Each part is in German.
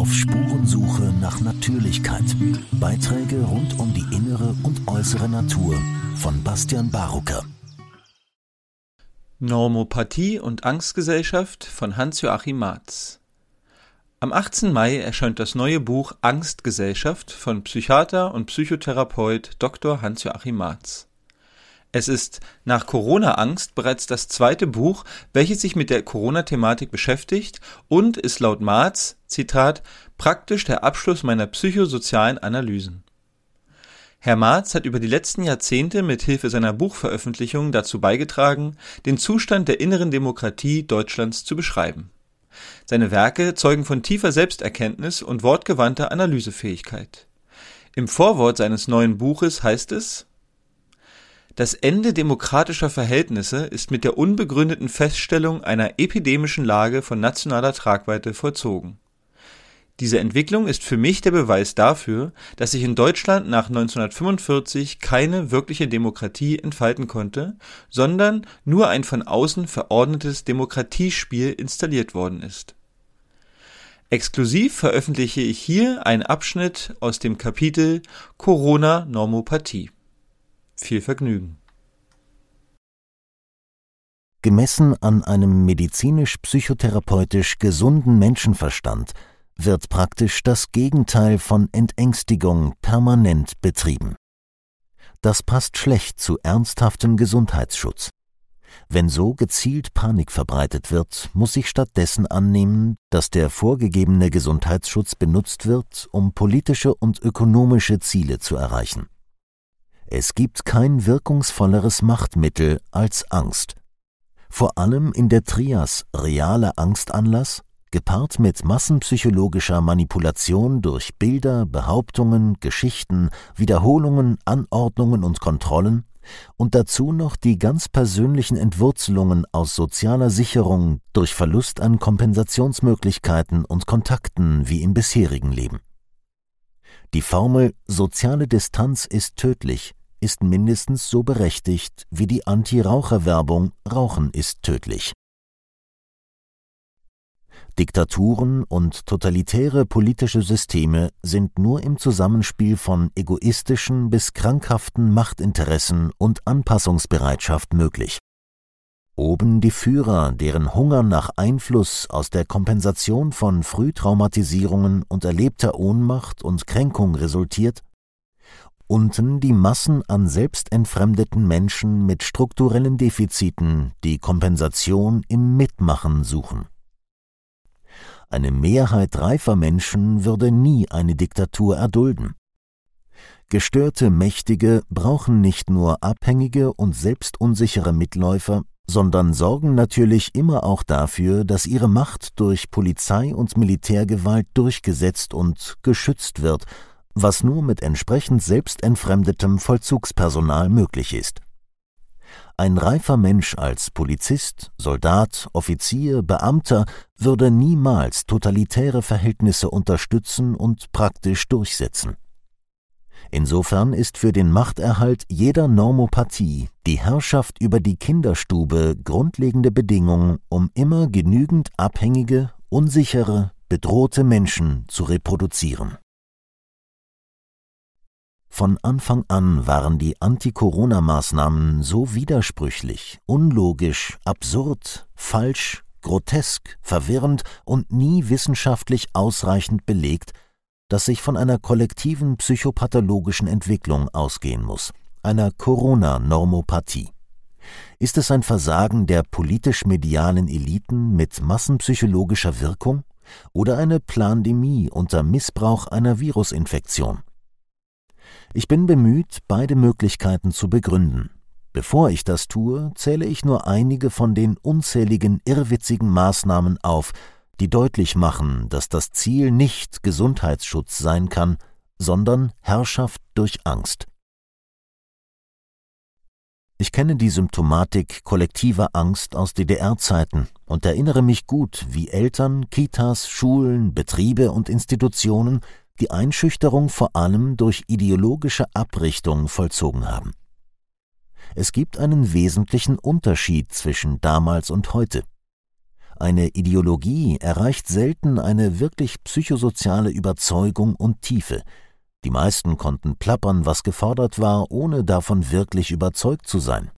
Auf Spurensuche nach Natürlichkeit. Beiträge rund um die innere und äußere Natur von Bastian Barucker. Normopathie und Angstgesellschaft von Hans-Joachim Marz. Am 18. Mai erscheint das neue Buch Angstgesellschaft von Psychiater und Psychotherapeut Dr. Hans-Joachim Marz. Es ist nach Corona-Angst bereits das zweite Buch, welches sich mit der Corona-Thematik beschäftigt und ist laut Marz, Zitat, praktisch der Abschluss meiner psychosozialen Analysen. Herr Marz hat über die letzten Jahrzehnte mit Hilfe seiner Buchveröffentlichungen dazu beigetragen, den Zustand der inneren Demokratie Deutschlands zu beschreiben. Seine Werke zeugen von tiefer Selbsterkenntnis und wortgewandter Analysefähigkeit. Im Vorwort seines neuen Buches heißt es das Ende demokratischer Verhältnisse ist mit der unbegründeten Feststellung einer epidemischen Lage von nationaler Tragweite vollzogen. Diese Entwicklung ist für mich der Beweis dafür, dass sich in Deutschland nach 1945 keine wirkliche Demokratie entfalten konnte, sondern nur ein von außen verordnetes Demokratiespiel installiert worden ist. Exklusiv veröffentliche ich hier einen Abschnitt aus dem Kapitel Corona-Normopathie. Viel Vergnügen. Gemessen an einem medizinisch-psychotherapeutisch gesunden Menschenverstand wird praktisch das Gegenteil von Entängstigung permanent betrieben. Das passt schlecht zu ernsthaftem Gesundheitsschutz. Wenn so gezielt Panik verbreitet wird, muss sich stattdessen annehmen, dass der vorgegebene Gesundheitsschutz benutzt wird, um politische und ökonomische Ziele zu erreichen. Es gibt kein wirkungsvolleres Machtmittel als Angst. Vor allem in der Trias realer Angstanlass, gepaart mit massenpsychologischer Manipulation durch Bilder, Behauptungen, Geschichten, Wiederholungen, Anordnungen und Kontrollen, und dazu noch die ganz persönlichen Entwurzelungen aus sozialer Sicherung durch Verlust an Kompensationsmöglichkeiten und Kontakten wie im bisherigen Leben. Die Formel soziale Distanz ist tödlich ist mindestens so berechtigt wie die Anti-Raucher-Werbung Rauchen ist tödlich. Diktaturen und totalitäre politische Systeme sind nur im Zusammenspiel von egoistischen bis krankhaften Machtinteressen und Anpassungsbereitschaft möglich. Oben die Führer, deren Hunger nach Einfluss aus der Kompensation von Frühtraumatisierungen und erlebter Ohnmacht und Kränkung resultiert, unten die Massen an selbstentfremdeten Menschen mit strukturellen Defiziten, die Kompensation im Mitmachen suchen. Eine Mehrheit reifer Menschen würde nie eine Diktatur erdulden. Gestörte Mächtige brauchen nicht nur abhängige und selbstunsichere Mitläufer, sondern sorgen natürlich immer auch dafür, dass ihre Macht durch Polizei und Militärgewalt durchgesetzt und geschützt wird was nur mit entsprechend selbstentfremdetem Vollzugspersonal möglich ist. Ein reifer Mensch als Polizist, Soldat, Offizier, Beamter würde niemals totalitäre Verhältnisse unterstützen und praktisch durchsetzen. Insofern ist für den Machterhalt jeder Normopathie die Herrschaft über die Kinderstube grundlegende Bedingung, um immer genügend abhängige, unsichere, bedrohte Menschen zu reproduzieren. Von Anfang an waren die Anti-Corona-Maßnahmen so widersprüchlich, unlogisch, absurd, falsch, grotesk, verwirrend und nie wissenschaftlich ausreichend belegt, dass sich von einer kollektiven psychopathologischen Entwicklung ausgehen muss, einer Corona-Normopathie. Ist es ein Versagen der politisch-medialen Eliten mit massenpsychologischer Wirkung oder eine Plandemie unter Missbrauch einer Virusinfektion? Ich bin bemüht, beide Möglichkeiten zu begründen. Bevor ich das tue, zähle ich nur einige von den unzähligen irrwitzigen Maßnahmen auf, die deutlich machen, dass das Ziel nicht Gesundheitsschutz sein kann, sondern Herrschaft durch Angst. Ich kenne die Symptomatik kollektiver Angst aus DDR-Zeiten und erinnere mich gut, wie Eltern, Kitas, Schulen, Betriebe und Institutionen die Einschüchterung vor allem durch ideologische Abrichtung vollzogen haben. Es gibt einen wesentlichen Unterschied zwischen damals und heute. eine Ideologie erreicht selten eine wirklich psychosoziale Überzeugung und Tiefe. Die meisten konnten plappern, was gefordert war, ohne davon wirklich überzeugt zu sein.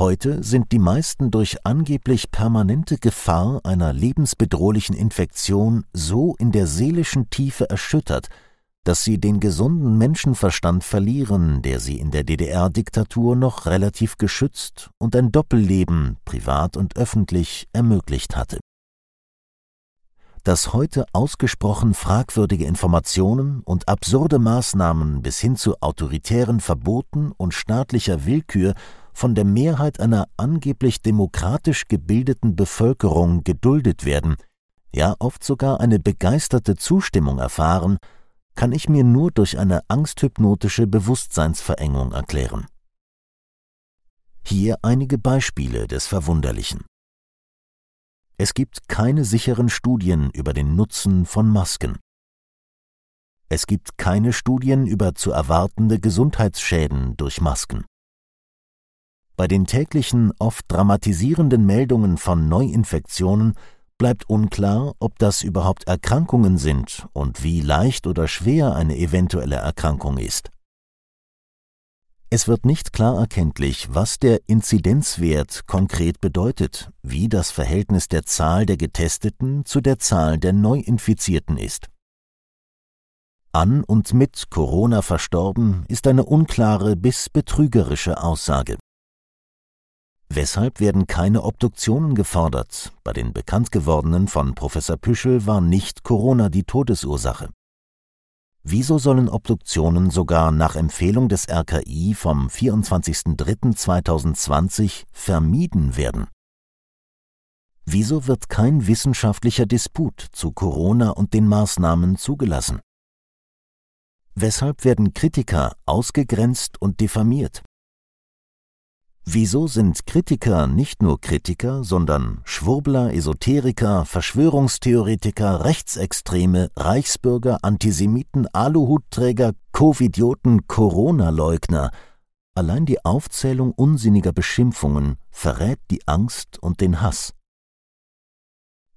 Heute sind die meisten durch angeblich permanente Gefahr einer lebensbedrohlichen Infektion so in der seelischen Tiefe erschüttert, dass sie den gesunden Menschenverstand verlieren, der sie in der DDR-Diktatur noch relativ geschützt und ein Doppelleben, privat und öffentlich, ermöglicht hatte. Dass heute ausgesprochen fragwürdige Informationen und absurde Maßnahmen bis hin zu autoritären Verboten und staatlicher Willkür von der Mehrheit einer angeblich demokratisch gebildeten Bevölkerung geduldet werden, ja oft sogar eine begeisterte Zustimmung erfahren, kann ich mir nur durch eine angsthypnotische Bewusstseinsverengung erklären. Hier einige Beispiele des Verwunderlichen. Es gibt keine sicheren Studien über den Nutzen von Masken. Es gibt keine Studien über zu erwartende Gesundheitsschäden durch Masken. Bei den täglichen, oft dramatisierenden Meldungen von Neuinfektionen bleibt unklar, ob das überhaupt Erkrankungen sind und wie leicht oder schwer eine eventuelle Erkrankung ist. Es wird nicht klar erkenntlich, was der Inzidenzwert konkret bedeutet, wie das Verhältnis der Zahl der Getesteten zu der Zahl der Neuinfizierten ist. An und mit Corona verstorben ist eine unklare bis betrügerische Aussage. Weshalb werden keine Obduktionen gefordert? Bei den bekannt gewordenen von Professor Püschel war nicht Corona die Todesursache. Wieso sollen Obduktionen sogar nach Empfehlung des RKI vom 24.03.2020 vermieden werden? Wieso wird kein wissenschaftlicher Disput zu Corona und den Maßnahmen zugelassen? Weshalb werden Kritiker ausgegrenzt und diffamiert? Wieso sind Kritiker nicht nur Kritiker, sondern Schwurbler, Esoteriker, Verschwörungstheoretiker, Rechtsextreme, Reichsbürger, Antisemiten, Aluhutträger, Covidioten, Corona-Leugner? Allein die Aufzählung unsinniger Beschimpfungen verrät die Angst und den Hass.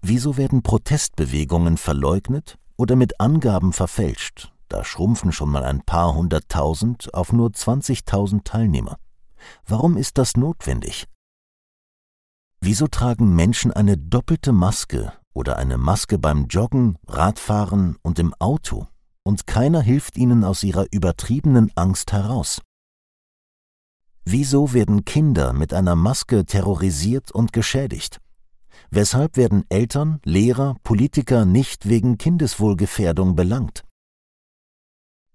Wieso werden Protestbewegungen verleugnet oder mit Angaben verfälscht? Da schrumpfen schon mal ein paar hunderttausend auf nur 20.000 Teilnehmer. Warum ist das notwendig? Wieso tragen Menschen eine doppelte Maske oder eine Maske beim Joggen, Radfahren und im Auto, und keiner hilft ihnen aus ihrer übertriebenen Angst heraus? Wieso werden Kinder mit einer Maske terrorisiert und geschädigt? Weshalb werden Eltern, Lehrer, Politiker nicht wegen Kindeswohlgefährdung belangt?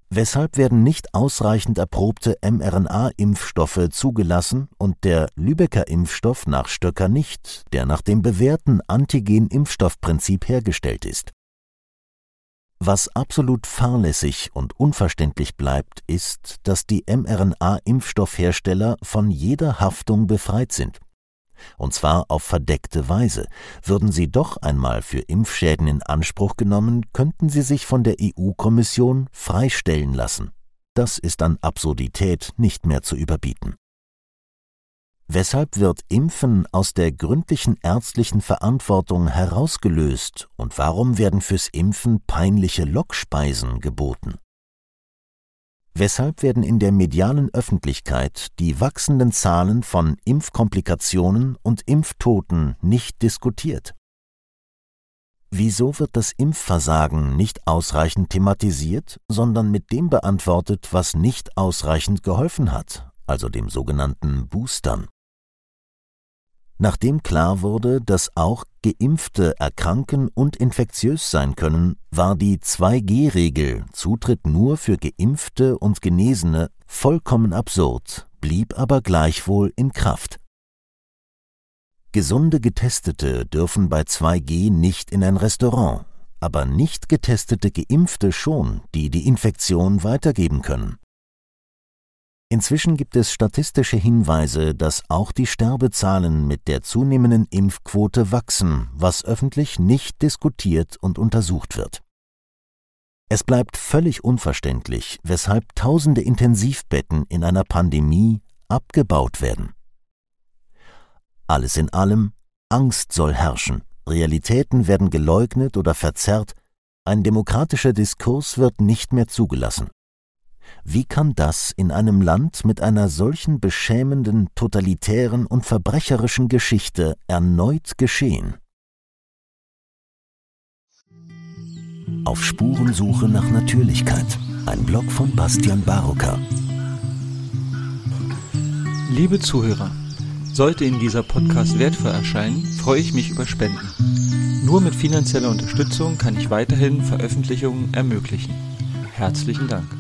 Weshalb werden nicht ausreichend erprobte mRNA-Impfstoffe zugelassen und der Lübecker Impfstoff nach Stöcker nicht, der nach dem bewährten Antigen-Impfstoffprinzip hergestellt ist? Was absolut fahrlässig und unverständlich bleibt, ist, dass die mRNA-Impfstoffhersteller von jeder Haftung befreit sind und zwar auf verdeckte Weise. Würden sie doch einmal für Impfschäden in Anspruch genommen, könnten sie sich von der EU-Kommission freistellen lassen. Das ist an Absurdität nicht mehr zu überbieten. Weshalb wird Impfen aus der gründlichen ärztlichen Verantwortung herausgelöst und warum werden fürs Impfen peinliche Lockspeisen geboten? Weshalb werden in der medialen Öffentlichkeit die wachsenden Zahlen von Impfkomplikationen und Impftoten nicht diskutiert? Wieso wird das Impfversagen nicht ausreichend thematisiert, sondern mit dem beantwortet, was nicht ausreichend geholfen hat, also dem sogenannten Boostern? Nachdem klar wurde, dass auch Geimpfte erkranken und infektiös sein können, war die 2G-Regel Zutritt nur für Geimpfte und Genesene vollkommen absurd, blieb aber gleichwohl in Kraft. Gesunde Getestete dürfen bei 2G nicht in ein Restaurant, aber nicht getestete Geimpfte schon, die die Infektion weitergeben können. Inzwischen gibt es statistische Hinweise, dass auch die Sterbezahlen mit der zunehmenden Impfquote wachsen, was öffentlich nicht diskutiert und untersucht wird. Es bleibt völlig unverständlich, weshalb tausende Intensivbetten in einer Pandemie abgebaut werden. Alles in allem, Angst soll herrschen, Realitäten werden geleugnet oder verzerrt, ein demokratischer Diskurs wird nicht mehr zugelassen. Wie kann das in einem Land mit einer solchen beschämenden, totalitären und verbrecherischen Geschichte erneut geschehen? Auf Spurensuche nach Natürlichkeit. Ein Blog von Bastian Barocker. Liebe Zuhörer, sollte Ihnen dieser Podcast wertvoll erscheinen, freue ich mich über Spenden. Nur mit finanzieller Unterstützung kann ich weiterhin Veröffentlichungen ermöglichen. Herzlichen Dank.